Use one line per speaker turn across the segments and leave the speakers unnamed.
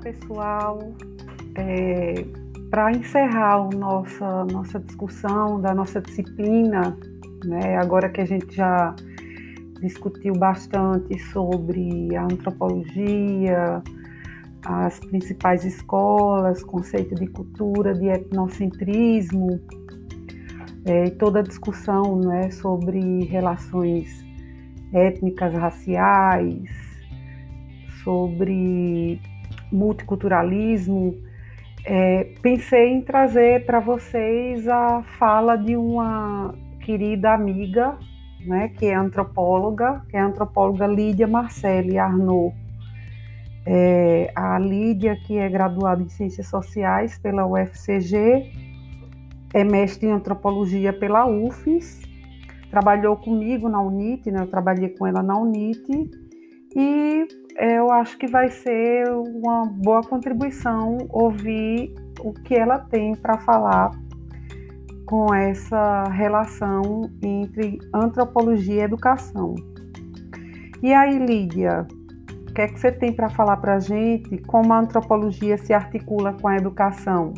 pessoal. É, Para encerrar a nossa, nossa discussão da nossa disciplina, né, agora que a gente já discutiu bastante sobre a antropologia, as principais escolas, conceito de cultura, de etnocentrismo, é, e toda a discussão né, sobre relações étnicas, raciais, sobre multiculturalismo, é, pensei em trazer para vocês a fala de uma querida amiga, né, que é antropóloga, que é a antropóloga Lídia Marcelli Arnaud. É, a Lídia, que é graduada em Ciências Sociais pela UFCG, é mestre em Antropologia pela UFES, trabalhou comigo na UNIT, né, eu trabalhei com ela na UNIT, e eu acho que vai ser uma boa contribuição ouvir o que ela tem para falar com essa relação entre antropologia e educação. E aí, Lídia, o que é que você tem para falar para a gente? Como a antropologia se articula com a educação?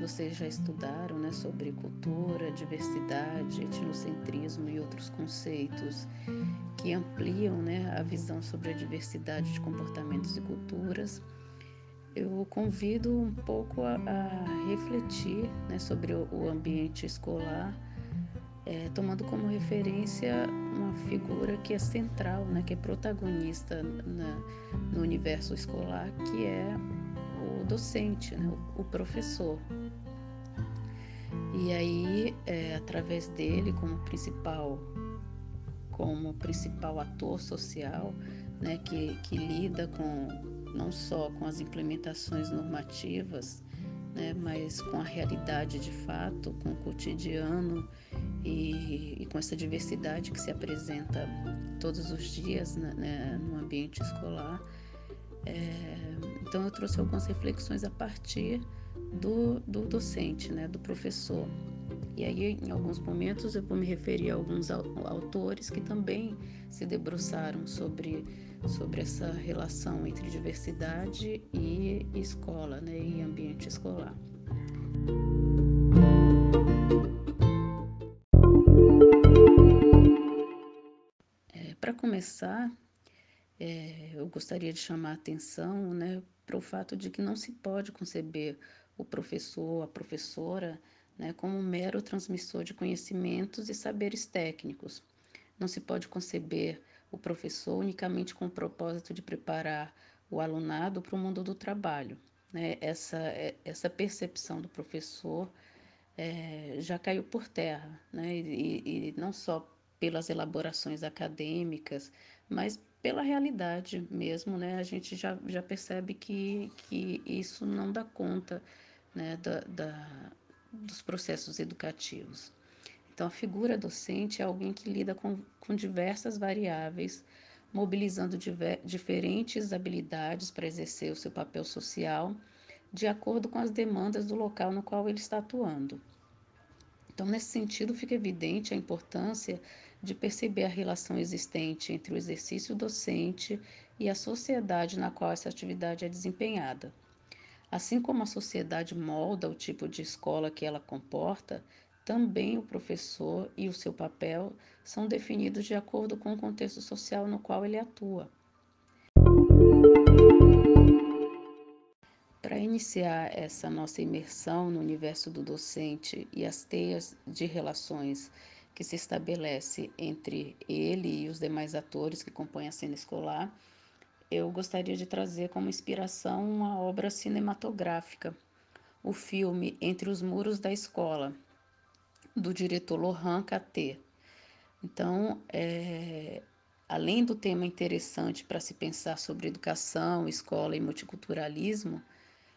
Vocês já estudaram né, sobre cultura, diversidade, etnocentrismo e outros conceitos que ampliam né, a visão sobre a diversidade de comportamentos e culturas, eu convido um pouco a, a refletir né, sobre o, o, ambiente escolar, é, tomando como referência uma figura que é central, né, que é protagonista na, no universo escolar, que é o docente, né, o, professor. E aí, é, através dele como principal, como principal ator social, né, que, que lida com não só com as implementações normativas, né, mas com a realidade de fato, com o cotidiano e, e com essa diversidade que se apresenta todos os dias né, né no ambiente escolar. É, então eu trouxe algumas reflexões a partir do, do docente, né, do professor. E aí, em alguns momentos, eu vou me referir a alguns autores que também se debruçaram sobre, sobre essa relação entre diversidade e escola, né, e ambiente escolar. É, Para começar, é, eu gostaria de chamar a atenção né, para o fato de que não se pode conceber o professor, a professora, né, como um mero transmissor de conhecimentos e saberes técnicos. Não se pode conceber o professor unicamente com o propósito de preparar o alunado para o mundo do trabalho. Né? Essa, é, essa percepção do professor é, já caiu por terra, né? E, e, não só pelas elaborações acadêmicas, mas pela realidade mesmo, né? A gente já, já percebe que, que isso não dá conta né, da, da, dos processos educativos. Então, a figura docente é alguém que lida com, com diversas variáveis, mobilizando diver, diferentes habilidades para exercer o seu papel social, de acordo com as demandas do local no qual ele está atuando. Então, nesse sentido, fica evidente a importância de perceber a relação existente entre o exercício docente e a sociedade na qual essa atividade é desempenhada. Assim como a sociedade molda o tipo de escola que ela comporta, também o professor e o seu papel são definidos de acordo com o contexto social no qual ele atua. Para iniciar essa nossa imersão no universo do docente e as teias de relações que se estabelece entre ele e os demais atores que compõem a cena escolar, eu gostaria de trazer como inspiração uma obra cinematográfica, o filme Entre os Muros da Escola, do diretor Lohan Katé. Então, é, além do tema interessante para se pensar sobre educação, escola e multiculturalismo,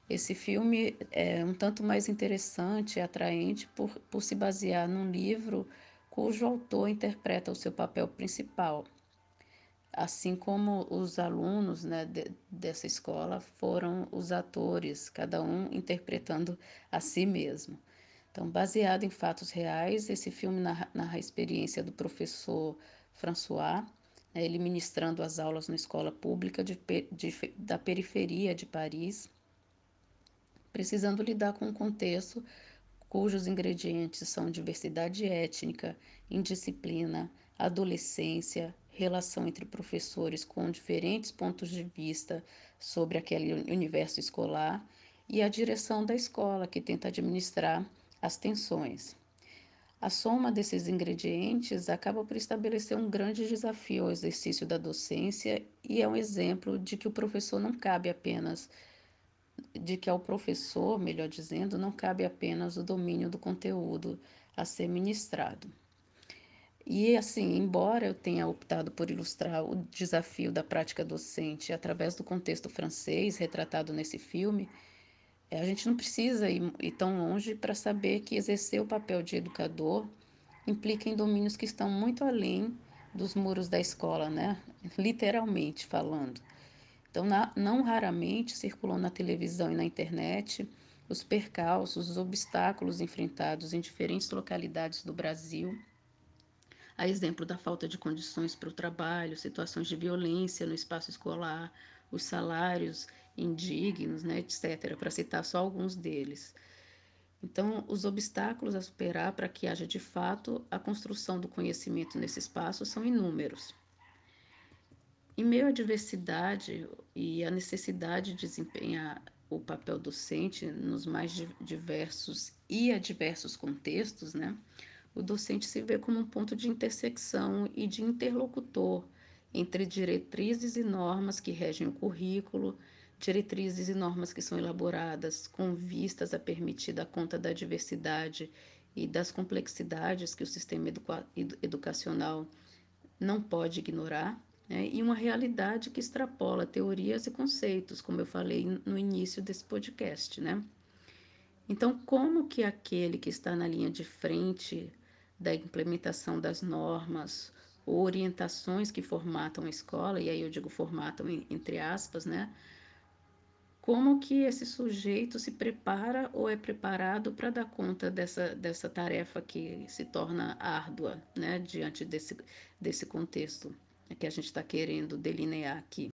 esse filme é um tanto mais interessante e atraente por, por se basear num livro cujo autor interpreta o seu papel principal, assim como os alunos né, de, dessa escola foram os atores, cada um interpretando a si mesmo. Então, baseado em fatos reais, esse filme narra, narra a experiência do professor François, né, ele ministrando as aulas na escola pública de, de, da periferia de Paris, precisando lidar com um contexto cujos ingredientes são diversidade étnica, indisciplina, adolescência, relação entre professores com diferentes pontos de vista sobre aquele universo escolar e a direção da escola, que tenta administrar as tensões. A soma desses ingredientes acaba por estabelecer um grande desafio ao exercício da docência e é um exemplo de que o professor não cabe apenas de que ao professor, melhor dizendo, não cabe apenas o domínio do conteúdo a ser ministrado. E assim, embora eu tenha optado por ilustrar o desafio da prática docente através do contexto francês retratado nesse filme, eh, a gente não precisa ir, ir tão longe para saber que exercer o papel de educador implica em domínios que estão muito além dos muros da escola, né? Literalmente falando. Então, na, não raramente circulam na televisão e na internet os percalços, os obstáculos enfrentados em diferentes localidades do Brasil a exemplo da falta de condições para o trabalho, situações de violência no espaço escolar, os salários indignos, né, etc., para citar só alguns deles. Então, os obstáculos a superar para que haja de fato a construção do conhecimento nesse espaço são inúmeros. Em meio à diversidade e à necessidade de desempenhar o papel docente nos mais diversos e adversos contextos, né? o docente se vê como um ponto de intersecção e de interlocutor entre diretrizes e normas que regem o currículo, diretrizes e normas que são elaboradas com vistas a permitir dar conta da diversidade e das complexidades que o sistema educa educacional não pode ignorar, né? e uma realidade que extrapola teorias e conceitos, como eu falei no início desse podcast. Né? Então, como que aquele que está na linha de frente da implementação das normas ou orientações que formatam a escola, e aí eu digo formatam entre aspas, né? Como que esse sujeito se prepara ou é preparado para dar conta dessa, dessa tarefa que se torna árdua, né? Diante desse, desse contexto que a gente está querendo delinear aqui.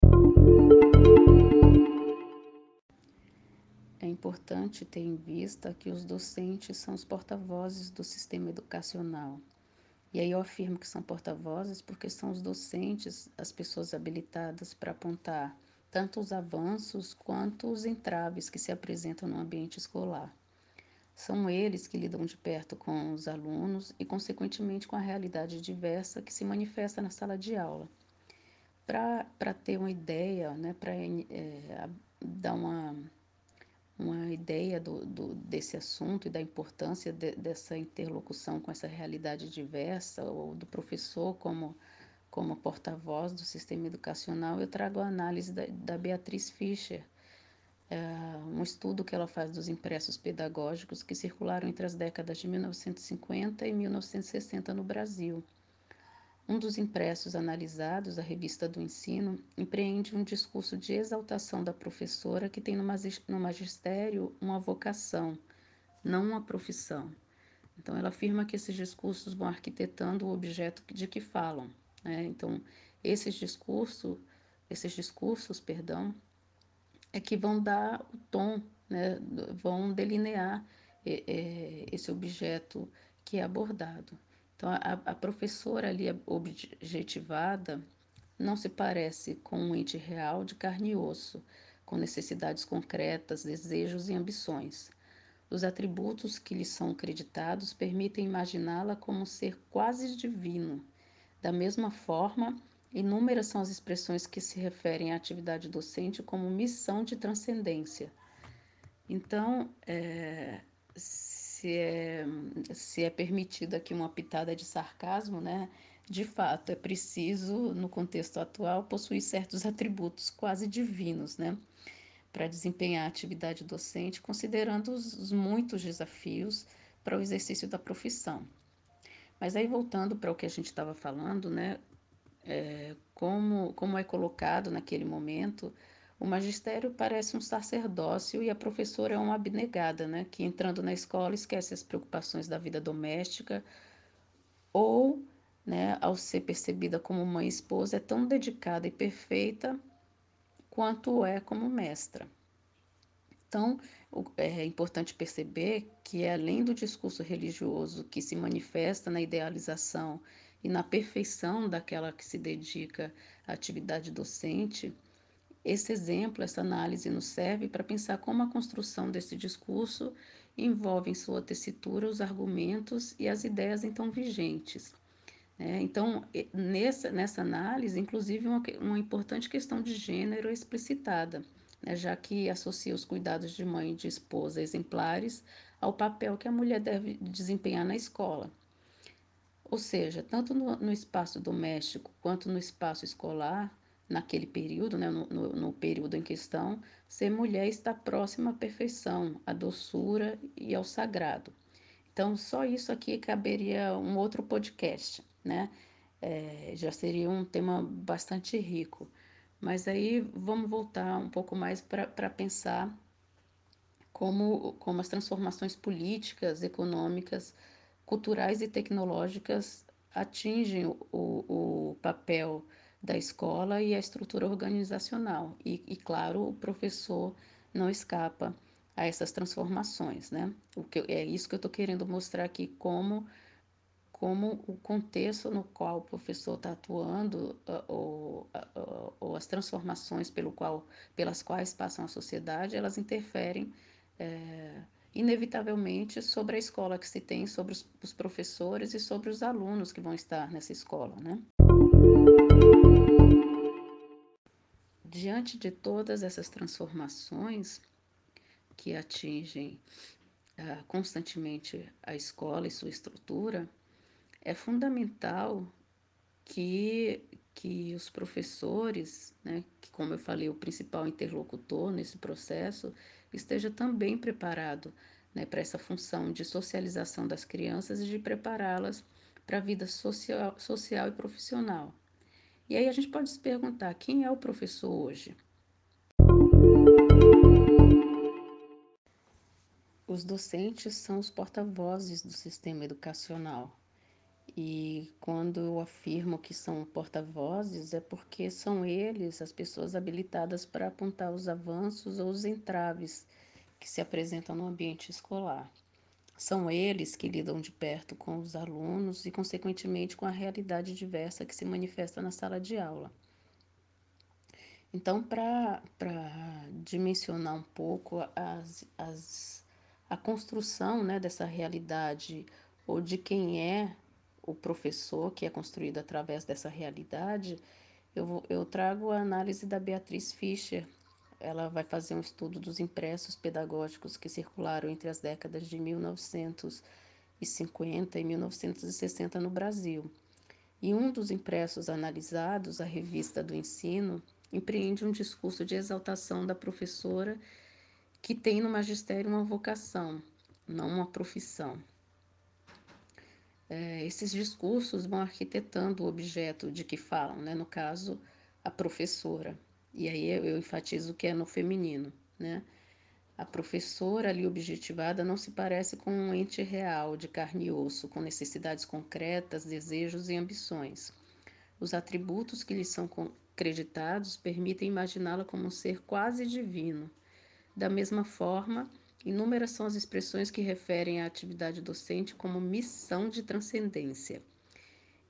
É importante ter em vista que os docentes são os porta-vozes do sistema educacional. E aí eu afirmo que são porta-vozes porque são os docentes as pessoas habilitadas para apontar tanto os avanços quanto os entraves que se apresentam no ambiente escolar. São eles que lidam de perto com os alunos e, consequentemente, com a realidade diversa que se manifesta na sala de aula. Para ter uma ideia, né, para é, dar uma uma ideia do, do, desse assunto e da importância de, dessa interlocução com essa realidade diversa, ou do professor como, como porta-voz do sistema educacional, eu trago a análise da, da Beatriz Fischer, um estudo que ela faz dos impressos pedagógicos que circularam entre as décadas de 1950 e 1960 no Brasil. Um dos impressos analisados, a Revista do Ensino, empreende um discurso de exaltação da professora que tem no magistério uma vocação, não uma profissão. Então, ela afirma que esses discursos vão arquitetando o objeto de que falam. Né? Então, esses discursos, esses discursos, perdão, é que vão dar o tom, né? vão delinear é, é, esse objeto que é abordado. Então, a, a professora ali objetivada não se parece com um ente real de carne e osso, com necessidades concretas, desejos e ambições. Os atributos que lhe são creditados permitem imaginá-la como um ser quase divino. Da mesma forma, inúmeras são as expressões que se referem à atividade docente como missão de transcendência. Então, é, se é, se é permitida aqui uma pitada de sarcasmo, né? De fato, é preciso, no contexto atual, possuir certos atributos quase divinos, né? Para desempenhar a atividade docente, considerando os, os muitos desafios para o exercício da profissão. Mas aí, voltando para o que a gente estava falando, né? É, como, como é colocado naquele momento, o magistério parece um sacerdócio e a professora é uma abnegada, né? Que entrando na escola esquece as preocupações da vida doméstica ou, né, ao ser percebida como mãe e esposa, é tão dedicada e perfeita quanto é como mestra. Então, é importante perceber que, além do discurso religioso que se manifesta na idealização e na perfeição daquela que se dedica à atividade docente, esse exemplo, essa análise nos serve para pensar como a construção desse discurso envolve em sua tessitura os argumentos e as ideias então vigentes. Né? Então, nessa, nessa análise, inclusive, uma, uma importante questão de gênero é explicitada né, já que associa os cuidados de mãe e de esposa exemplares ao papel que a mulher deve desempenhar na escola. Ou seja, tanto no, no espaço doméstico quanto no espaço escolar, naquele período, né, no, no, no, período em questão, ser mulher está próxima à perfeição, à doçura e ao sagrado. Então, só isso aqui caberia um outro podcast, né? É, já seria um tema bastante rico. Mas aí vamos voltar um pouco mais para pensar como, como as transformações políticas, econômicas, culturais e tecnológicas atingem o, o papel da escola e a estrutura organizacional. E, e, claro, o professor não escapa a essas transformações, né? O que, é isso que eu estou querendo mostrar aqui, como como o contexto no qual o professor está atuando ou, ou, as transformações pelo qual, pelas quais passam a sociedade, elas interferem é, inevitavelmente sobre a escola que se tem, sobre os, os, professores e sobre os alunos que vão estar nessa escola, né? Diante de todas essas transformações que atingem uh, constantemente a escola e sua estrutura, é fundamental que, que os professores, né, que como eu falei, o principal interlocutor nesse processo, esteja também preparado né, para essa função de socialização das crianças e de prepará-las para a vida social, social e profissional. E aí a gente pode se perguntar: quem é o professor hoje? Os docentes são os porta-vozes do sistema educacional. E quando eu afirmo que são porta-vozes, é porque são eles as pessoas habilitadas para apontar os avanços ou os entraves que se apresentam no ambiente escolar. São eles que lidam de perto com os alunos e, consequentemente, com a realidade diversa que se manifesta na sala de aula. Então, para dimensionar um pouco as, as, a construção né, dessa realidade ou de quem é o professor, que é construído através dessa realidade, eu, eu trago a análise da Beatriz Fischer. Ela vai fazer um estudo dos impressos pedagógicos que circularam entre as décadas de 1950 e 1960 no Brasil. E um dos impressos analisados, a Revista do Ensino, empreende um discurso de exaltação da professora que tem no magistério uma vocação, não uma profissão é, esses discursos vão arquitetando o objeto de que falam, né? no caso, a professora. E aí eu, enfatizo que é no feminino. Né? A professora ali objetivada não se parece com um ente real, de carne e osso, com necessidades concretas, desejos e ambições. Os atributos que lhe são acreditados permitem imaginá-la como um ser quase divino. Da mesma forma, Inúmeras são as expressões que referem à atividade docente como missão de transcendência.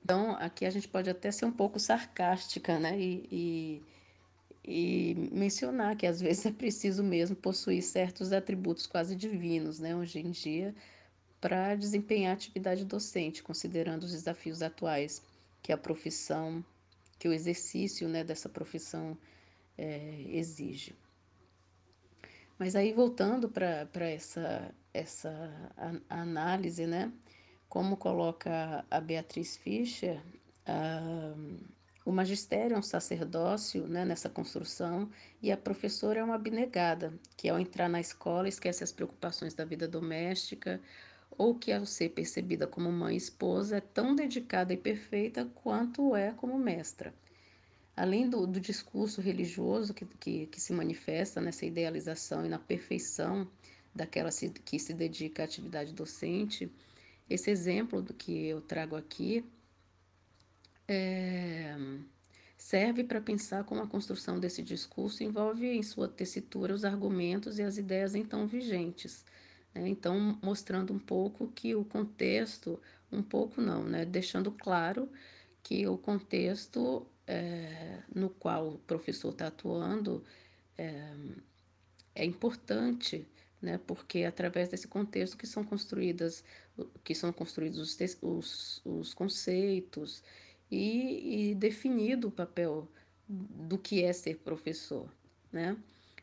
Então, aqui a gente pode até ser um pouco sarcástica, né? E, e, e, mencionar que às vezes é preciso mesmo possuir certos atributos quase divinos, né? Hoje em dia, para desempenhar a atividade docente, considerando os desafios atuais que a profissão, que o exercício né, dessa profissão é, exige. Mas aí voltando para essa, essa análise, né? Como coloca a Beatriz Fischer, uh, o magistério é um sacerdócio né, nessa construção e a professora é uma abnegada, que ao entrar na escola esquece as preocupações da vida doméstica ou que, ao ser percebida como mãe e esposa, é tão dedicada e perfeita quanto é como mestra. Além do, do discurso religioso que, que, que, se manifesta nessa idealização e na perfeição daquela se, que se dedica à atividade docente, esse exemplo do que eu trago aqui é, serve para pensar como a construção desse discurso envolve em sua tessitura os argumentos e as ideias então vigentes. Né? Então, mostrando um pouco que o contexto, um pouco não, né? deixando claro que o contexto é, no qual o professor está atuando é, é importante, né? porque é através desse contexto que são construídas, que são construídos os, os, os conceitos e, e definido o papel do que é ser professor, né?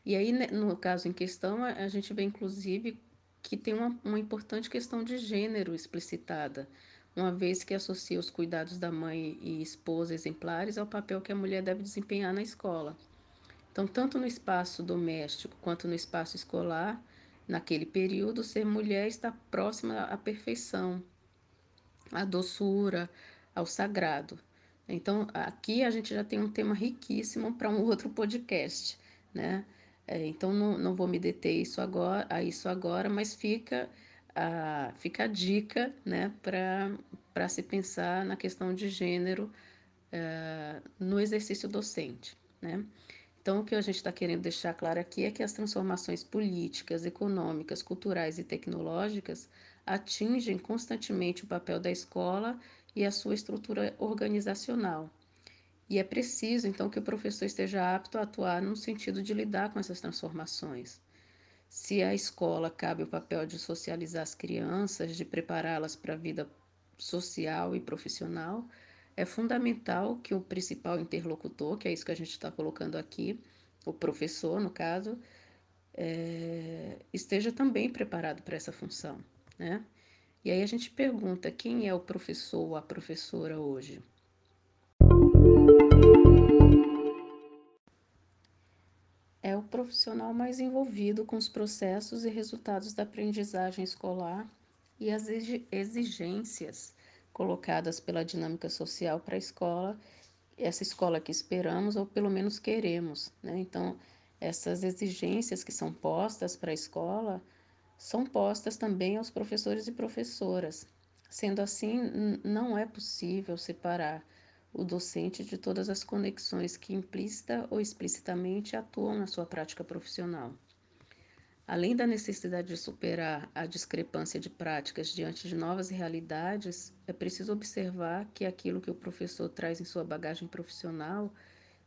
E aí, né, no caso em questão, a gente vê inclusive que tem uma, uma importante questão de gênero explicitada, uma vez que associa os cuidados da mãe e esposa exemplares ao papel que a mulher deve desempenhar na escola. Então, tanto no espaço doméstico quanto no espaço escolar, naquele período, ser mulher está próxima à perfeição, à doçura, ao sagrado. Então, aqui a gente já tem um tema riquíssimo para um outro podcast, né? É, então, não, não vou me deter isso agora, a isso agora, mas fica a, fica a dica né, para se pensar na questão de gênero é, no exercício docente. Né? Então, o que a gente está querendo deixar claro aqui é que as transformações políticas, econômicas, culturais e tecnológicas atingem constantemente o papel da escola e a sua estrutura organizacional. E é preciso, então, que o professor esteja apto a atuar no sentido de lidar com essas transformações. Se a escola cabe o papel de socializar as crianças, de prepará-las para a vida social e profissional, é fundamental que o principal interlocutor, que é isso que a gente está colocando aqui, o professor, no caso, é, esteja também preparado para essa função, né? E aí a gente pergunta quem é o professor ou a professora hoje? É o profissional mais envolvido com os processos e resultados da aprendizagem escolar e as exigências colocadas pela dinâmica social para a escola, essa escola que esperamos ou pelo menos queremos. Né? Então, essas exigências que são postas para a escola são postas também aos professores e professoras. Sendo assim, não é possível separar o docente de todas as conexões que implícita ou explicitamente atuam na sua prática profissional. Além da necessidade de superar a discrepância de práticas diante de novas realidades, é preciso observar que aquilo que o professor traz em sua bagagem profissional,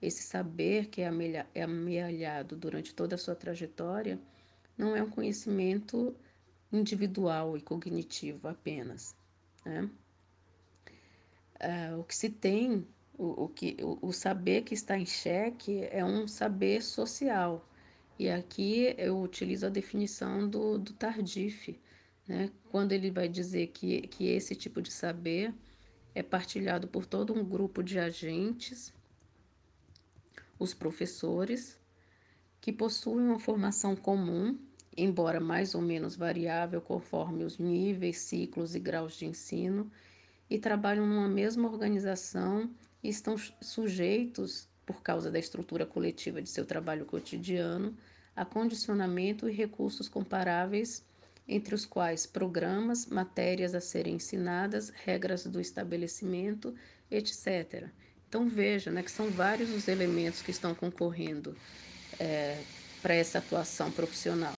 esse saber que é amealhado durante toda a sua trajetória, não é um conhecimento individual e cognitivo apenas. Né? Uh, o que se tem, o, o, que, o, o saber que está em xeque é um saber social. E aqui eu utilizo a definição do, do Tardif, né? quando ele vai dizer que, que esse tipo de saber é partilhado por todo um grupo de agentes, os professores, que possuem uma formação comum embora mais ou menos variável conforme os níveis, ciclos e graus de ensino, e trabalham numa mesma organização e estão sujeitos, por causa da estrutura coletiva de seu trabalho cotidiano, a condicionamento e recursos comparáveis, entre os quais programas, matérias a serem ensinadas, regras do estabelecimento, etc. Então veja né, que são vários os elementos que estão concorrendo é, para essa atuação profissional.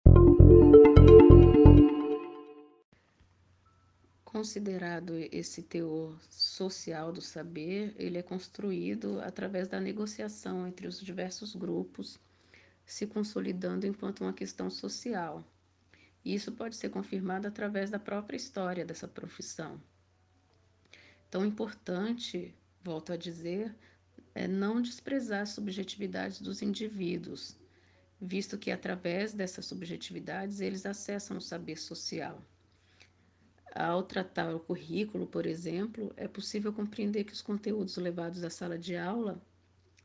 Considerado esse teor social do saber, ele é construído através da negociação entre os diversos grupos, se consolidando enquanto uma questão social. Isso pode ser confirmado através da própria história dessa profissão. Tão importante, volto a dizer, é não desprezar as subjetividades dos indivíduos, visto que através dessas subjetividades eles acessam o saber social. Ao tratar o currículo, por exemplo, é possível compreender que os conteúdos levados à sala de aula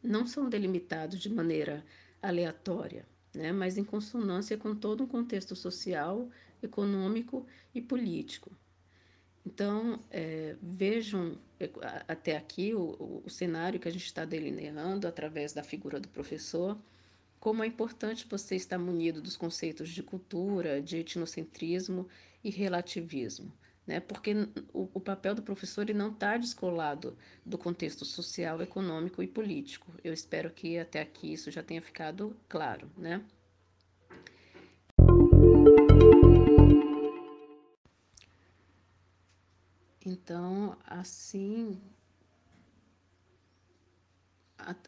não são delimitados de maneira aleatória, né, mas em consonância com todo um contexto social econômico e político. Então, é, vejam é, até aqui o, o cenário que a gente está delineando através da figura do professor, como é importante você estar munido dos conceitos de cultura, de etnocentrismo e relativismo. Né? Porque o, o papel do professor ele não está descolado do contexto social, econômico e político. Eu espero que até aqui isso já tenha ficado claro. Né? Então, assim,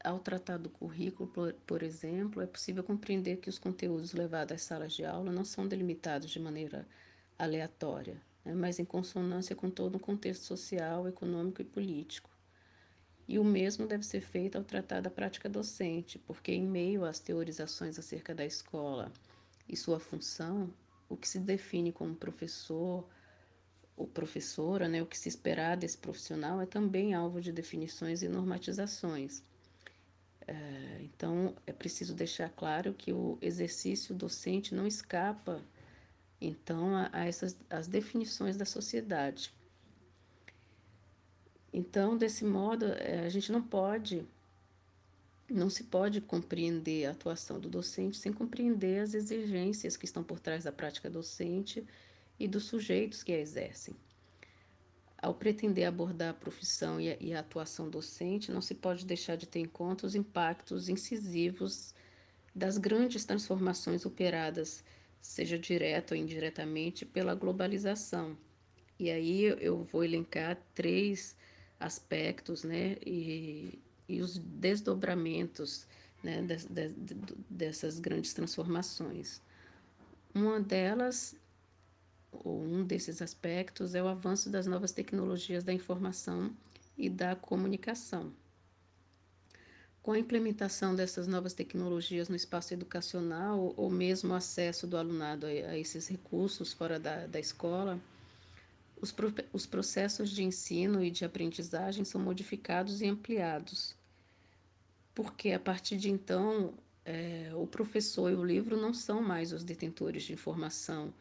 ao tratar do currículo, por, por, exemplo, é possível compreender que os conteúdos levados às salas de aula não são delimitados de maneira aleatória, né, mas em consonância com todo o contexto social, econômico e político. E o mesmo deve ser feito ao tratar da prática docente, porque, em meio às teorizações acerca da escola e sua função, o que se define como professor, ou professora, né, o que se esperar desse profissional é também alvo de definições e normatizações. É, então, é preciso deixar claro que o exercício docente não escapa, então, a, essas as definições da sociedade. Então, desse modo, é, a gente não pode, não se pode compreender a atuação do docente sem compreender as exigências que estão por trás da prática docente e dos sujeitos que a exercem. Ao pretender abordar a profissão e a, atuação docente, não se pode deixar de ter em conta os impactos incisivos das grandes transformações operadas, seja direta ou indiretamente, pela globalização. E aí eu vou elencar três aspectos né, e, e os desdobramentos né, de, de, de, dessas grandes transformações. Uma delas ou um desses aspectos é o avanço das novas tecnologias da informação e da comunicação. Com a implementação dessas novas tecnologias no espaço educacional, ou mesmo o acesso do alunado a, esses recursos fora da, da escola, os, pro, os processos de ensino e de aprendizagem são modificados e ampliados. Porque a partir de então, é, o professor e o livro não são mais os detentores de informação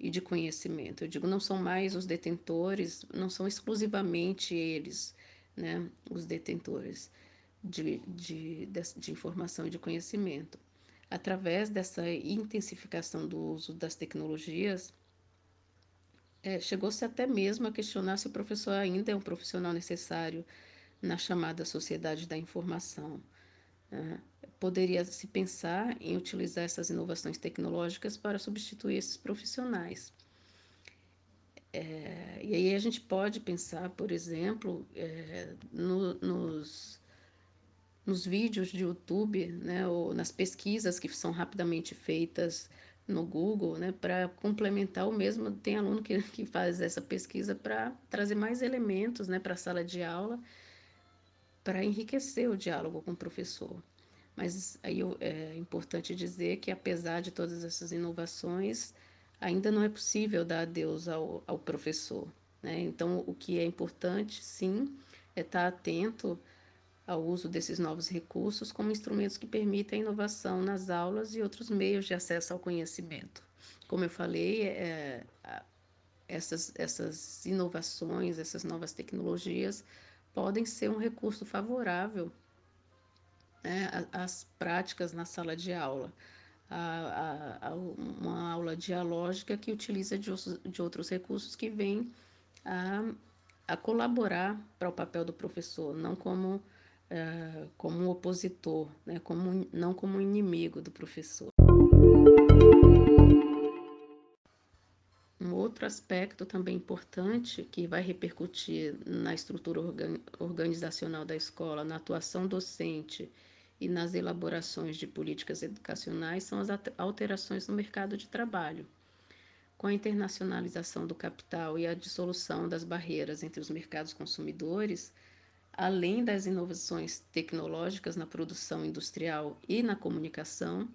e de conhecimento. Eu digo, não são mais os detentores, não são exclusivamente eles, né, os detentores de, de, de, de informação e de conhecimento. Através dessa intensificação do uso das tecnologias, é, chegou-se até mesmo a questionar se o professor ainda é um profissional necessário na chamada sociedade da informação. Né? poderia se pensar em utilizar essas inovações tecnológicas para substituir esses profissionais. É, e aí a gente pode pensar, por exemplo, é, no, nos, nos vídeos de YouTube, né, ou nas pesquisas que são rapidamente feitas no Google, né, para complementar o mesmo. Tem aluno que, que faz essa pesquisa para trazer mais elementos né, para a sala de aula, para enriquecer o diálogo com o professor. Mas aí é importante dizer que, apesar de todas essas inovações, ainda não é possível dar adeus ao, ao professor. Né? Então, o que é importante, sim, é estar atento ao uso desses novos recursos como instrumentos que permitem a inovação nas aulas e outros meios de acesso ao conhecimento. Como eu falei, é, essas, essas inovações, essas novas tecnologias podem ser um recurso favorável né, as práticas na sala de aula. A, a, a uma aula dialógica que utiliza de, de outros recursos que vêm a, a colaborar para o papel do professor, não como, é, como um opositor, né, como, não como um inimigo do professor. Um outro aspecto também importante que vai repercutir na estrutura organizacional da escola, na atuação docente e nas elaborações de políticas educacionais são as alterações no mercado de trabalho. Com a internacionalização do capital e a dissolução das barreiras entre os mercados consumidores, além das inovações tecnológicas na produção industrial e na comunicação,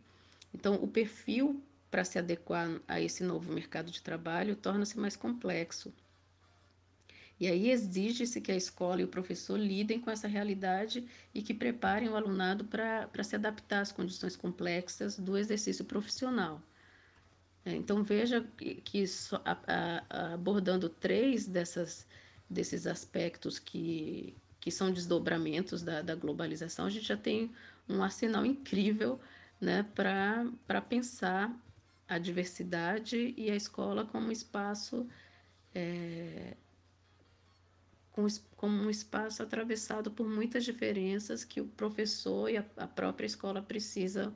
então o perfil para se adequar a esse novo mercado de trabalho torna-se mais complexo e aí exige-se que a escola e o professor lidem com essa realidade e que preparem o alunado para se adaptar às condições complexas do exercício profissional. É, então veja que, que a, a, abordando três dessas, desses aspectos que, que são desdobramentos da, da globalização, a gente já tem um arsenal incrível né, para pensar a diversidade e a escola como um espaço é, como um espaço atravessado por muitas diferenças que o professor e a, a própria escola precisa,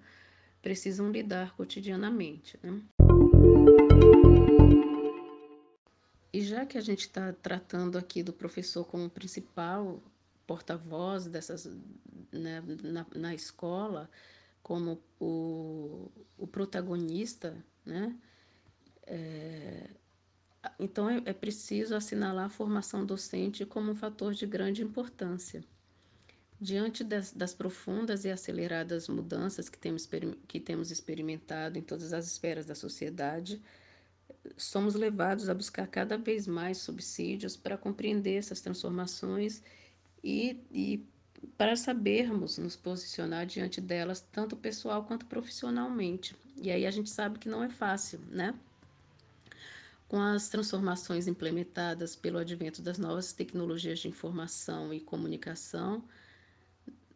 precisam lidar cotidianamente. Né? E já que a gente está tratando aqui do professor como principal porta-voz dessas né, na, na escola, como o, o protagonista, né? É, então é, é preciso assinalar a formação docente como um fator de grande importância. Diante das, das, profundas e aceleradas mudanças que temos, que temos experimentado em todas as esferas da sociedade, somos levados a buscar cada vez mais subsídios para compreender essas transformações e, e para sabermos nos posicionar diante delas, tanto pessoal quanto profissionalmente. E aí a gente sabe que não é fácil, né? Com as transformações implementadas pelo advento das novas tecnologias de informação e comunicação,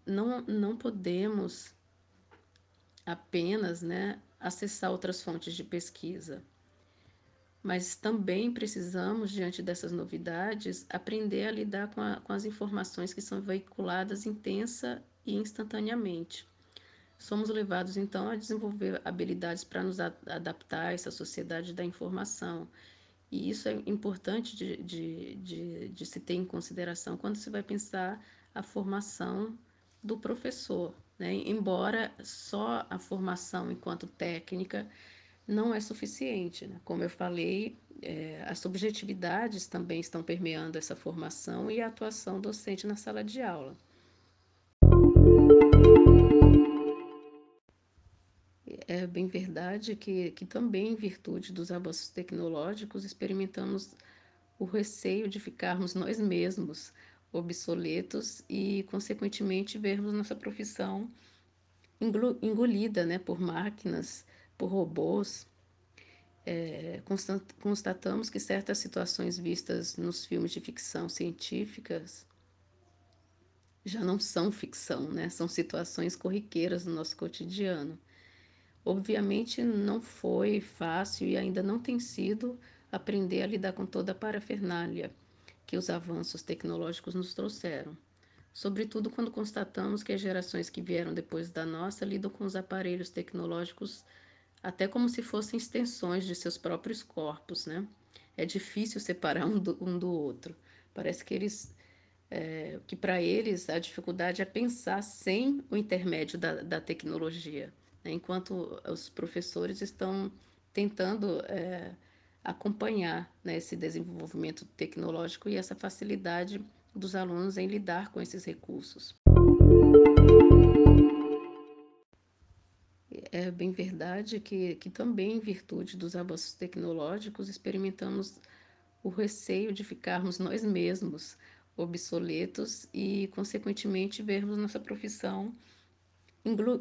não, não podemos apenas né, acessar outras fontes de pesquisa mas também precisamos, diante dessas novidades, aprender a lidar com, a, com as informações que são veiculadas intensa e instantaneamente. Somos levados então a desenvolver habilidades para nos adaptar a essa sociedade da informação. E isso é importante de, de, de, de se ter em consideração quando se vai pensar a formação do professor. Né? Embora só a formação enquanto técnica não é suficiente. Né? Como eu falei, é, as subjetividades também estão permeando essa formação e a atuação docente na sala de aula. É bem verdade que, que também, em virtude dos avanços tecnológicos, experimentamos o receio de ficarmos nós mesmos obsoletos e, consequentemente, vermos nossa profissão engolida né, por máquinas por robôs, é, constatamos que certas situações vistas nos filmes de ficção científicas já não são ficção, né? São situações corriqueiras no nosso cotidiano. Obviamente não foi fácil e ainda não tem sido aprender a lidar com toda a parafernália que os avanços tecnológicos nos trouxeram. Sobretudo quando constatamos que as gerações que vieram depois da nossa lidam com os aparelhos tecnológicos até como se fossem extensões de seus próprios corpos, né? É difícil separar um do, um do outro. Parece que eles, é, que para eles a dificuldade é pensar sem o intermédio da, da tecnologia, né? enquanto os professores estão tentando é, acompanhar né, esse desenvolvimento tecnológico e essa facilidade dos alunos em lidar com esses recursos. É bem verdade que, que também, em virtude dos avanços tecnológicos, experimentamos o receio de ficarmos nós mesmos obsoletos e, consequentemente, vermos nossa profissão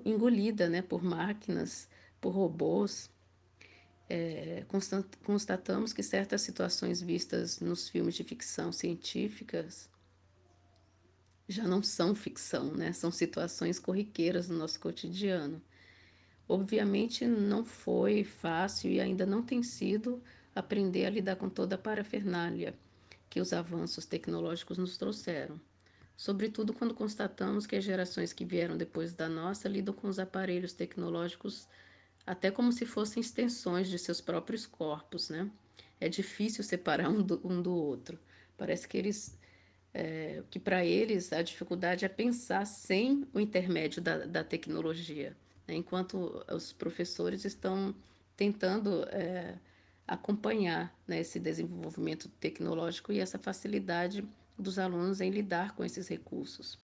engolida né, por máquinas, por robôs. É, constatamos que certas situações vistas nos filmes de ficção científicas já não são ficção, né? São situações corriqueiras no nosso cotidiano. Obviamente não foi fácil e ainda não tem sido aprender a lidar com toda a parafernália que os avanços tecnológicos nos trouxeram. Sobretudo quando constatamos que as gerações que vieram depois da nossa lidam com os aparelhos tecnológicos até como se fossem extensões de seus próprios corpos, né? É difícil separar um do, um do outro. Parece que eles é, que para eles a dificuldade é pensar sem o intermédio da, da tecnologia né, enquanto os professores estão tentando é, acompanhar né, esse desenvolvimento tecnológico e essa facilidade dos alunos em lidar com esses recursos.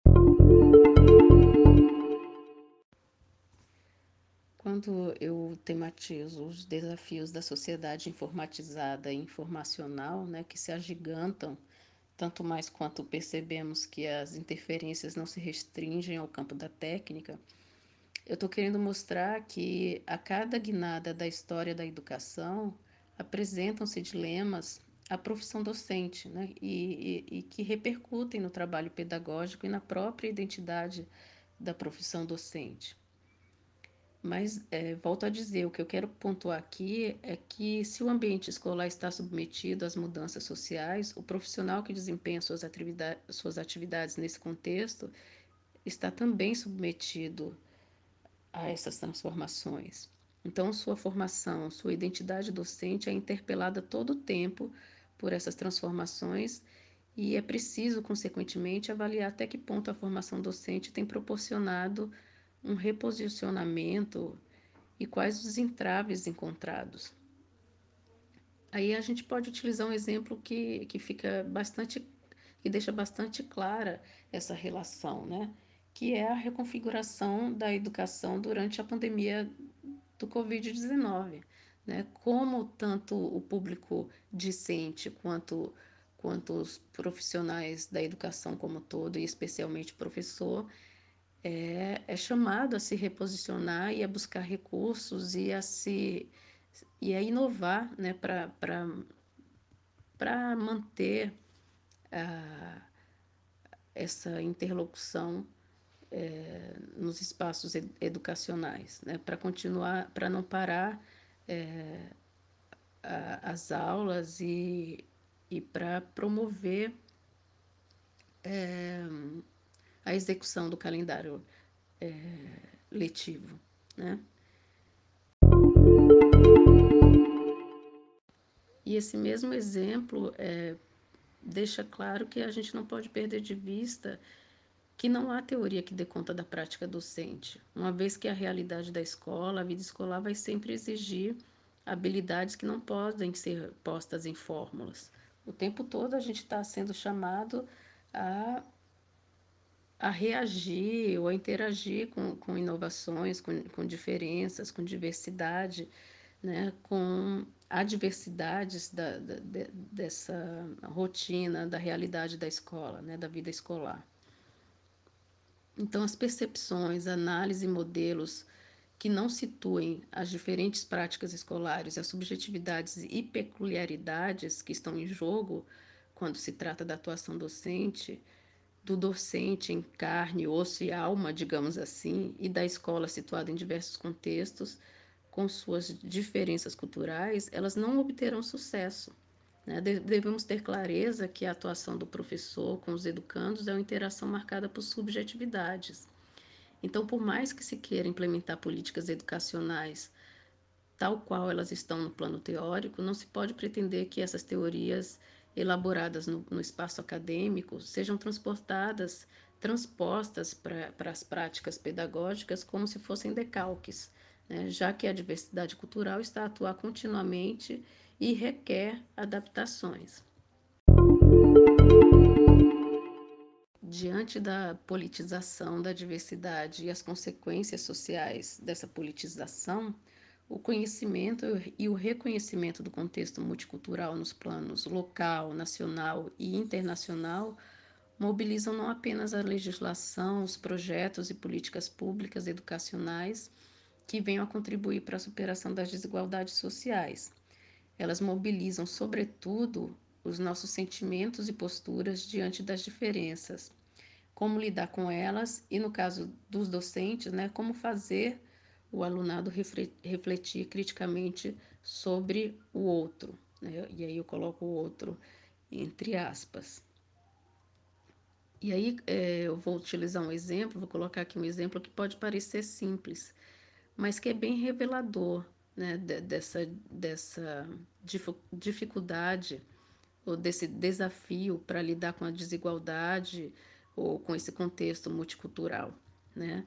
Quando eu tematizo os desafios da sociedade informatizada e informacional, né, que se agigantam, tanto mais quanto percebemos que as interferências não se restringem ao campo da técnica, eu estou querendo mostrar que a cada guinada da história da educação apresentam-se dilemas à profissão docente, né? E, e, e, que repercutem no trabalho pedagógico e na própria identidade da profissão docente. Mas, é, volto a dizer, o que eu quero pontuar aqui é que, se o ambiente escolar está submetido às mudanças sociais, o profissional que desempenha suas atividades, suas atividades nesse contexto está também submetido a essas transformações. Então, sua formação, sua identidade docente é interpelada todo o tempo por essas transformações e é preciso, consequentemente, avaliar até que ponto a formação docente tem proporcionado um reposicionamento e quais os entraves encontrados. Aí a gente pode utilizar um exemplo que, que fica bastante, que deixa bastante clara essa relação, né? Que é a reconfiguração da educação durante a pandemia do Covid-19, né? Como tanto o público discente quanto quanto os profissionais da educação como todo, e especialmente o professor, é, é chamado a se reposicionar e a buscar recursos e a se e a inovar né, para manter essa interlocução é, nos espaços ed educacionais, né, para continuar, para não parar é, a, as aulas e, e para promover é, a execução do calendário é, letivo, né? E esse mesmo exemplo é, deixa claro que a gente não pode perder de vista que não há teoria que dê conta da prática docente, uma vez que a realidade da escola, a vida escolar vai sempre exigir habilidades que não podem ser postas em fórmulas. O tempo todo a gente está sendo chamado a a reagir ou a interagir com, com inovações, com, com diferenças, com diversidade, né, com adversidades da, da, de, dessa rotina, da realidade da escola, né, da vida escolar. Então, as percepções, análise e modelos que não situem as diferentes práticas escolares, as subjetividades e peculiaridades que estão em jogo quando se trata da atuação docente, do docente em carne, osso e alma, digamos assim, e da escola situada em diversos contextos, com suas diferenças culturais, elas não obterão sucesso. Né? Devemos ter clareza que a atuação do professor com os educandos é uma interação marcada por subjetividades. Então, por mais que se queira implementar políticas educacionais tal qual elas estão no plano teórico, não se pode pretender que essas teorias elaboradas no, no espaço acadêmico sejam transportadas, transpostas para as práticas pedagógicas como se fossem decalques, né? já que a diversidade cultural está a atuar continuamente e requer adaptações. Diante da politização da diversidade e as consequências sociais dessa politização, o conhecimento e o reconhecimento do contexto multicultural nos planos local, nacional e internacional mobilizam não apenas a legislação, os projetos e políticas públicas educacionais que venham a contribuir para a superação das desigualdades sociais. Elas mobilizam, sobretudo, os nossos sentimentos e posturas diante das diferenças, como lidar com elas e, no caso dos docentes, né, como fazer o alunado refletir criticamente sobre o outro. Né? E aí eu coloco o outro entre aspas. E aí é, eu vou utilizar um exemplo, vou colocar aqui um exemplo que pode parecer simples, mas que é bem revelador né, dessa, dessa dificuldade ou desse desafio para lidar com a desigualdade ou com esse contexto multicultural. Né?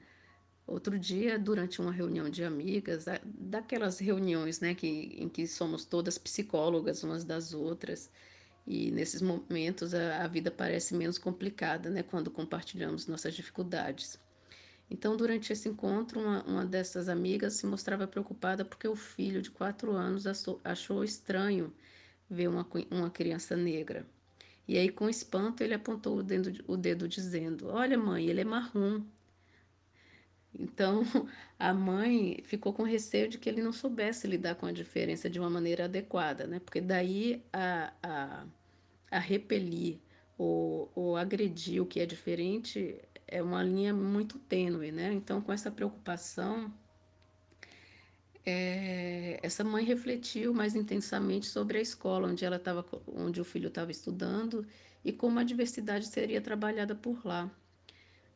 Outro dia, durante uma reunião de amigas, daquelas reuniões né, que, em que somos todas psicólogas umas das outras, e nesses momentos a, a vida parece menos complicada né, quando compartilhamos nossas dificuldades. Então, durante esse encontro, uma, uma dessas amigas se mostrava preocupada porque o filho de quatro anos achou, estranho ver uma, uma criança negra. E aí, com espanto, ele apontou o dedo, o dedo dizendo: Olha, mãe, ele é marrom. Então, a mãe ficou com receio de que ele não soubesse lidar com a diferença de uma maneira adequada, né? Porque daí a, a, a repelir ou, ou agredir o que é diferente é uma linha muito tênue, né? Então, com essa preocupação, é, essa mãe refletiu mais intensamente sobre a escola onde ela estava, onde o filho estava estudando e como a diversidade seria trabalhada por lá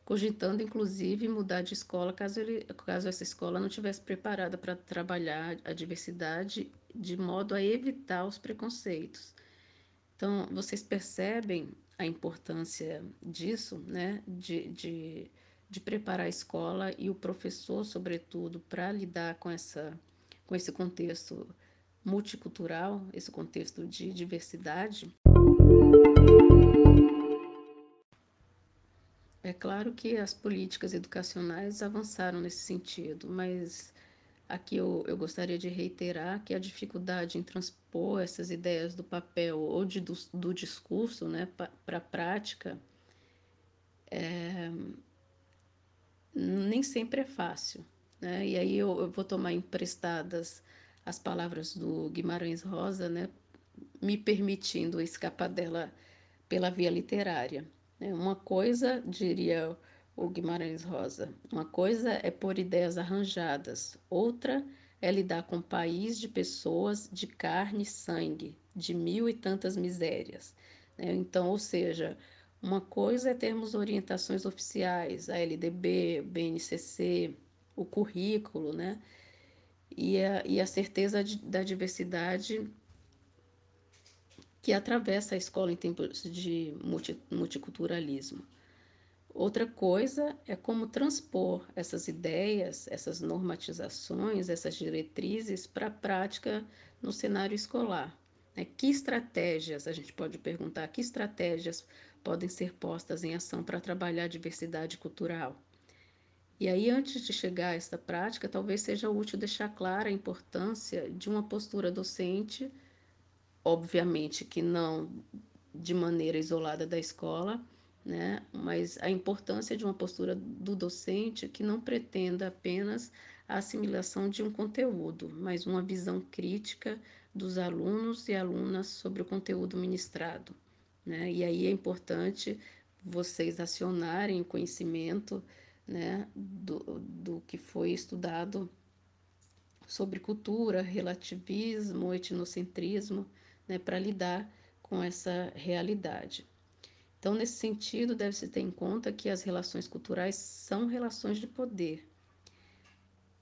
cogitando inclusive mudar de escola caso, ele, caso essa escola não tivesse preparada para trabalhar a diversidade de modo a evitar os preconceitos. Então, vocês percebem a importância disso, né? De, de, de preparar a escola e o professor, sobretudo, para lidar com, essa, com esse contexto multicultural, esse contexto de diversidade. É claro que as políticas educacionais avançaram nesse sentido, mas aqui eu, eu gostaria de reiterar que a dificuldade em transpor essas ideias do papel ou de, do, do discurso né, para a prática é, nem sempre é fácil. Né? E aí eu, eu vou tomar emprestadas as palavras do Guimarães Rosa, né, me permitindo escapar dela pela via literária. Né? Uma coisa, diria o Guimarães Rosa, uma coisa é pôr ideias arranjadas, outra é lidar com um país de pessoas de carne e sangue, de mil e tantas misérias. Né? Então, ou seja, uma coisa é termos orientações oficiais, a LDB, BNCC, o currículo, né? E a, e a certeza de, da diversidade que atravessa a escola em tempos de multi, multiculturalismo. Outra coisa é como transpor essas ideias, essas normatizações, essas diretrizes para a prática no cenário escolar. Né? Que estratégias, a gente pode perguntar, que estratégias podem ser postas em ação para trabalhar a diversidade cultural? E aí, antes de chegar a esta prática, talvez seja útil deixar clara a importância de uma postura docente obviamente que não de maneira isolada da escola, né? mas a importância de uma postura do docente que não pretenda apenas a assimilação de um conteúdo, mas uma visão crítica dos alunos e alunas sobre o conteúdo ministrado. Né? E aí é importante vocês acionarem o conhecimento né, do, do que foi estudado sobre cultura, relativismo, etnocentrismo, né, para lidar com essa realidade. Então, nesse sentido, deve-se ter em conta que as relações culturais são relações de poder.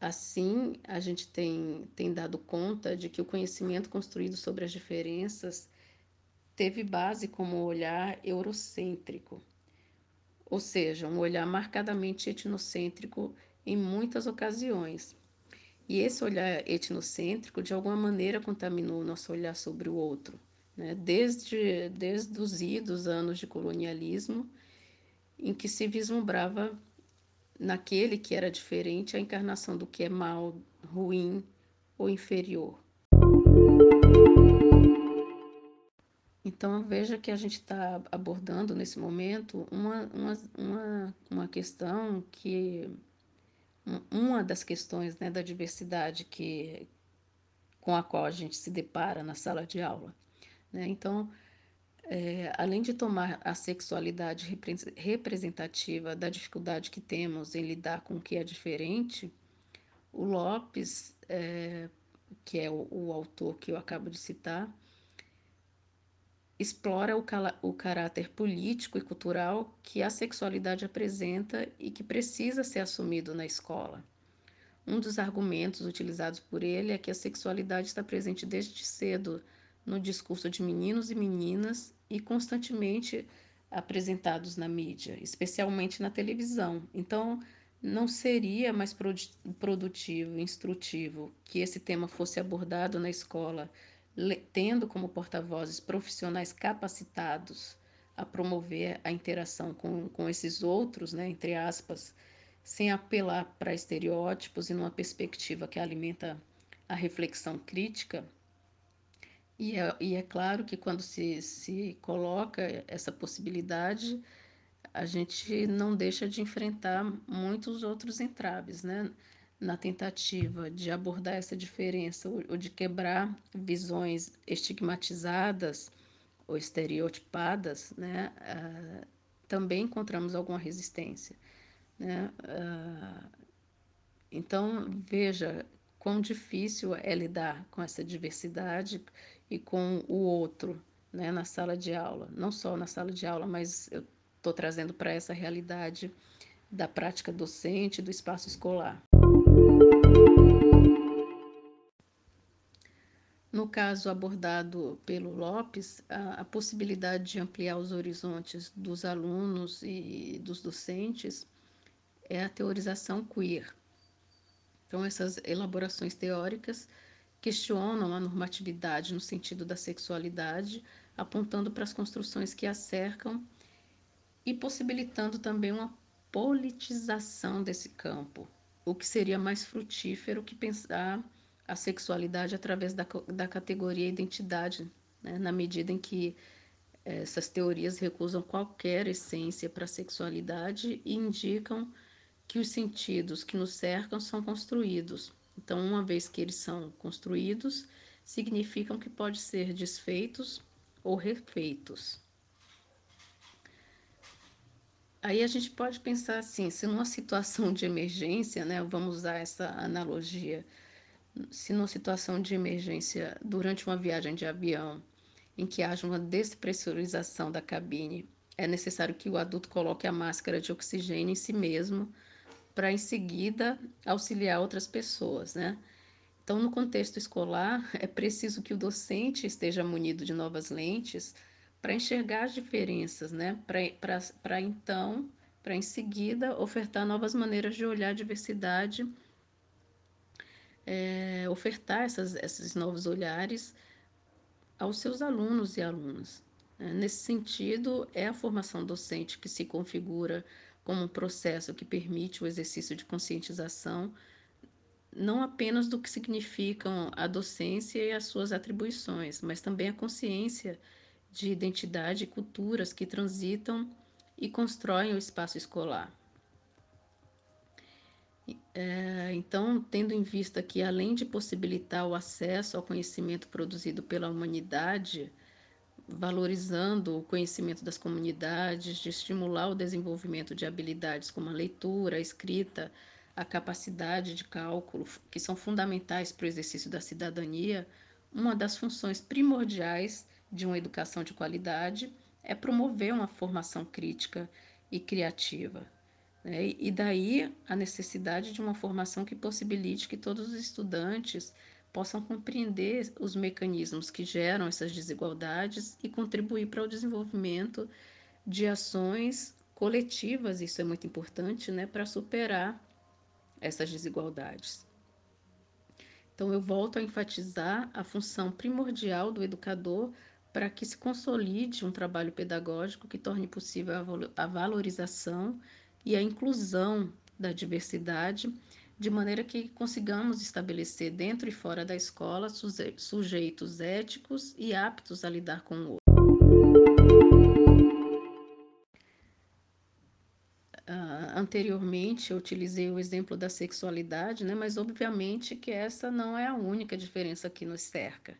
Assim, a gente tem, tem dado conta de que o conhecimento construído sobre as diferenças teve base como olhar eurocêntrico, ou seja, um olhar marcadamente etnocêntrico em muitas ocasiões, e esse olhar etnocêntrico, de alguma maneira, contaminou o nosso olhar sobre o outro, né? desde, desde os idos anos de colonialismo, em que se vislumbrava naquele que era diferente a encarnação do que é mal, ruim ou inferior. Então veja que a gente está abordando nesse momento uma, uma, uma, uma questão que uma das questões né, da diversidade que, com a qual a gente se depara na sala de aula. Né? Então, é, além de tomar a sexualidade representativa da dificuldade que temos em lidar com o que é diferente, o Lopes, é, que é o, o, autor que eu acabo de citar, explora o, o caráter político e cultural que a sexualidade apresenta e que precisa ser assumido na escola. Um dos argumentos utilizados por ele é que a sexualidade está presente desde cedo no discurso de meninos e meninas e constantemente apresentados na mídia, especialmente na televisão. Então, não seria mais produtivo, instrutivo que esse tema fosse abordado na escola, tendo como porta-vozes profissionais capacitados a promover a interação com, com esses outros, né, entre aspas, sem apelar para estereótipos e numa perspectiva que alimenta a reflexão crítica. E é, e é claro que quando se, se coloca essa possibilidade, a gente não deixa de enfrentar muitos outros entraves, né? Na tentativa de abordar essa diferença ou de quebrar visões estigmatizadas ou estereotipadas, né? Uh, também encontramos alguma resistência, né? Uh, então, veja quão difícil é lidar com essa diversidade e com o outro, né, na sala de aula. Não só na sala de aula, mas eu estou trazendo para essa realidade da prática docente do espaço escolar. No caso abordado pelo Lopes, a, a, possibilidade de ampliar os horizontes dos alunos e dos docentes é a teorização queer. Então, essas elaborações teóricas questionam a normatividade no sentido da sexualidade, apontando para as construções que a cercam e possibilitando também uma politização desse campo, o que seria mais frutífero que pensar a sexualidade através da, da categoria identidade, né? na medida em que eh, essas teorias recusam qualquer essência para a sexualidade e indicam que os sentidos que nos cercam são construídos. Então, uma vez que eles são construídos, significam que podem ser desfeitos ou refeitos. Aí a gente pode pensar assim, se numa situação de emergência, né, vamos usar essa analogia, se numa situação de emergência durante uma viagem de avião, em que haja uma despressurização da cabine, é necessário que o adulto coloque a máscara de oxigênio em si mesmo, para em seguida auxiliar outras pessoas, né? Então, no contexto escolar, é preciso que o docente esteja munido de novas lentes para enxergar as diferenças, né? Para então, para em seguida, ofertar novas maneiras de olhar a diversidade, é, ofertar essas, esses novos olhares aos seus alunos e alunas. É, nesse sentido, é a formação docente que se configura como um processo que permite o exercício de conscientização não apenas do que significam a docência e as suas atribuições, mas também a consciência de identidade e culturas que transitam e constroem o espaço escolar. É, então, tendo em vista que, além de possibilitar o acesso ao conhecimento produzido pela humanidade, valorizando o conhecimento das comunidades, de estimular o desenvolvimento de habilidades como a leitura, a escrita, a capacidade de cálculo, que são fundamentais para o exercício da cidadania, uma das funções primordiais de uma educação de qualidade é promover uma formação crítica e criativa. Né? E daí a necessidade de uma formação que possibilite que todos os estudantes possam compreender os mecanismos que geram essas desigualdades e contribuir para o desenvolvimento de ações coletivas, isso é muito importante, né, para superar essas desigualdades. Então, eu volto a enfatizar a função primordial do educador para que se consolide um trabalho pedagógico que torne possível a valorização e a inclusão da diversidade, de maneira que consigamos estabelecer dentro e fora da escola sujeitos éticos e aptos a lidar com o outro. Uh, anteriormente eu utilizei o exemplo da sexualidade, né, mas obviamente que essa não é a única diferença que nos cerca.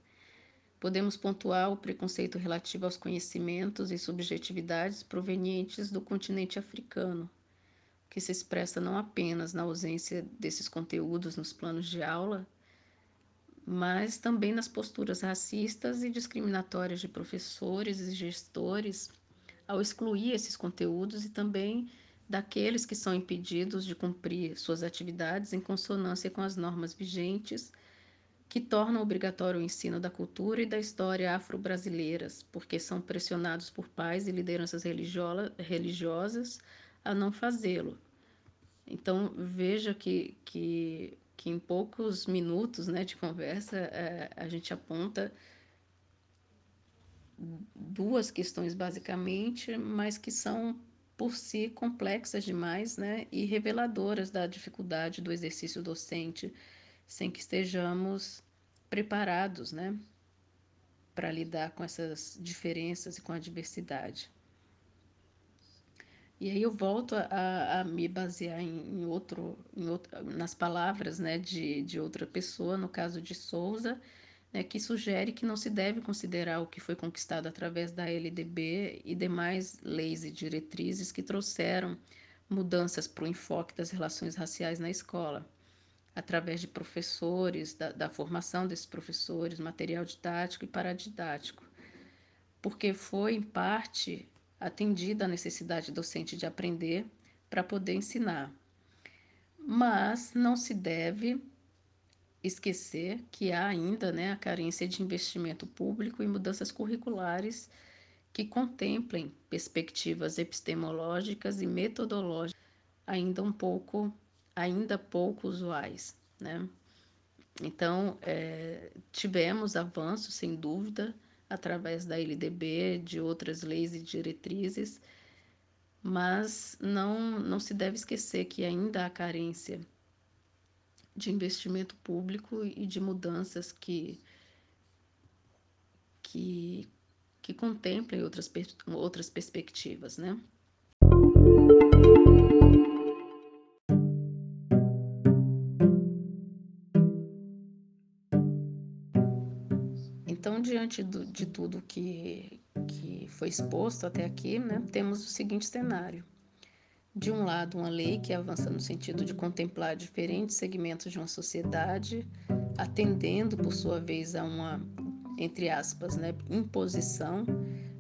Podemos pontuar o preconceito relativo aos conhecimentos e subjetividades provenientes do continente africano, que se expressa não apenas na ausência desses conteúdos nos planos de aula, mas também nas posturas racistas e discriminatórias de professores e gestores ao excluir esses conteúdos e também daqueles que são impedidos de cumprir suas atividades em consonância com as normas vigentes que tornam obrigatório o ensino da cultura e da história afro-brasileiras, porque são pressionados por pais e lideranças religiosas a não fazê-lo. Então, veja que, que, que em poucos minutos né, de conversa é, a gente aponta duas questões basicamente, mas que são por si complexas demais né, e reveladoras da dificuldade do exercício docente, sem que estejamos preparados né, para lidar com essas diferenças e com a diversidade. E aí eu volto a, a me basear em, em, outro, em outro, nas palavras né, de, de outra pessoa, no caso de Souza, né, que sugere que não se deve considerar o que foi conquistado através da LDB e demais leis e diretrizes que trouxeram mudanças para o enfoque das relações raciais na escola, através de professores, da, da formação desses professores, material didático e paradidático, porque foi, em parte, atendida a necessidade docente de aprender para poder ensinar. Mas não se deve esquecer que há ainda né, a carência de investimento público e mudanças curriculares que contemplem perspectivas epistemológicas e metodológicas ainda um pouco, ainda pouco usuais, né? Então, é, tivemos avanços, sem dúvida, através da LDB, de outras leis e diretrizes, mas não, não se deve esquecer que ainda há carência de investimento público e de mudanças que, que, que contemplem outras, outras perspectivas, né? Então, diante do, de tudo que, que foi exposto até aqui, né, temos o seguinte cenário. De um lado, uma lei que avança no sentido de contemplar diferentes segmentos de uma sociedade, atendendo, por sua vez, a uma, entre aspas, né, imposição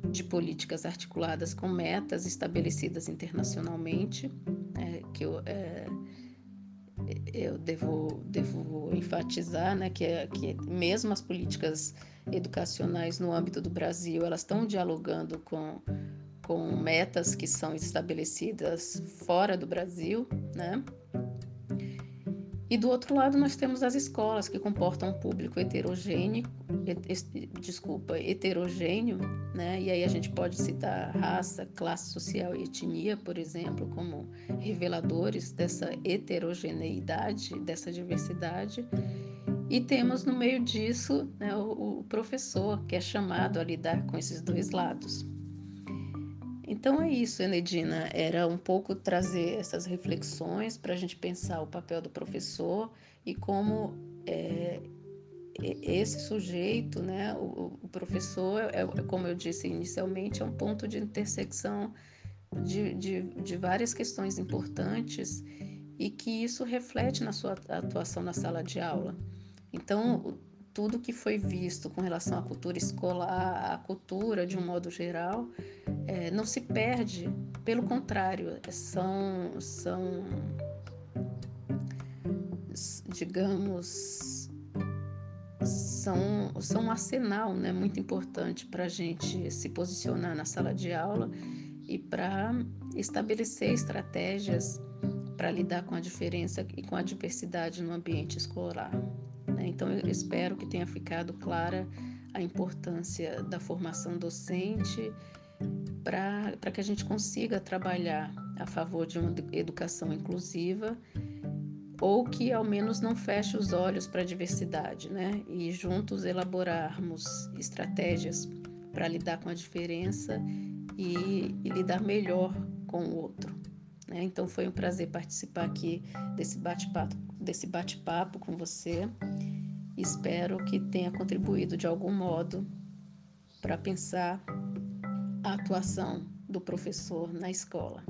de políticas articuladas com metas estabelecidas internacionalmente, é, que eu, é, eu devo, devo enfatizar né, que, é, que mesmo as políticas educacionais no âmbito do Brasil, elas estão dialogando com com metas que são estabelecidas fora do Brasil, né? E do outro lado nós temos as escolas que comportam um público heterogêneo, desculpa, heterogêneo, né? E aí a gente pode citar raça, classe social e etnia, por exemplo, como reveladores dessa heterogeneidade, dessa diversidade. E temos no meio disso né, o, o professor que é chamado a lidar com esses dois lados. Então é isso, Enedina. Era um pouco trazer essas reflexões para a gente pensar o papel do professor e como é, esse sujeito, né, o, o professor, é, é, como eu disse inicialmente, é um ponto de intersecção de, de, de várias questões importantes e que isso reflete na sua atuação na sala de aula. Então, tudo que foi visto com relação à cultura escolar, à cultura de um modo geral, é, não se perde, pelo contrário, são, são digamos, são, são um arsenal né, muito importante para a gente se posicionar na sala de aula e para estabelecer estratégias para lidar com a diferença e com a diversidade no ambiente escolar. Né? Então, eu espero que tenha ficado clara a importância da formação docente para que a gente consiga trabalhar a favor de uma educação inclusiva ou que ao menos não feche os olhos para a diversidade, né? E juntos elaborarmos estratégias para lidar com a diferença e, e lidar melhor com o outro. Né? Então foi um prazer participar aqui desse bate-papo desse bate-papo com você. Espero que tenha contribuído de algum modo para pensar a atuação do professor na escola.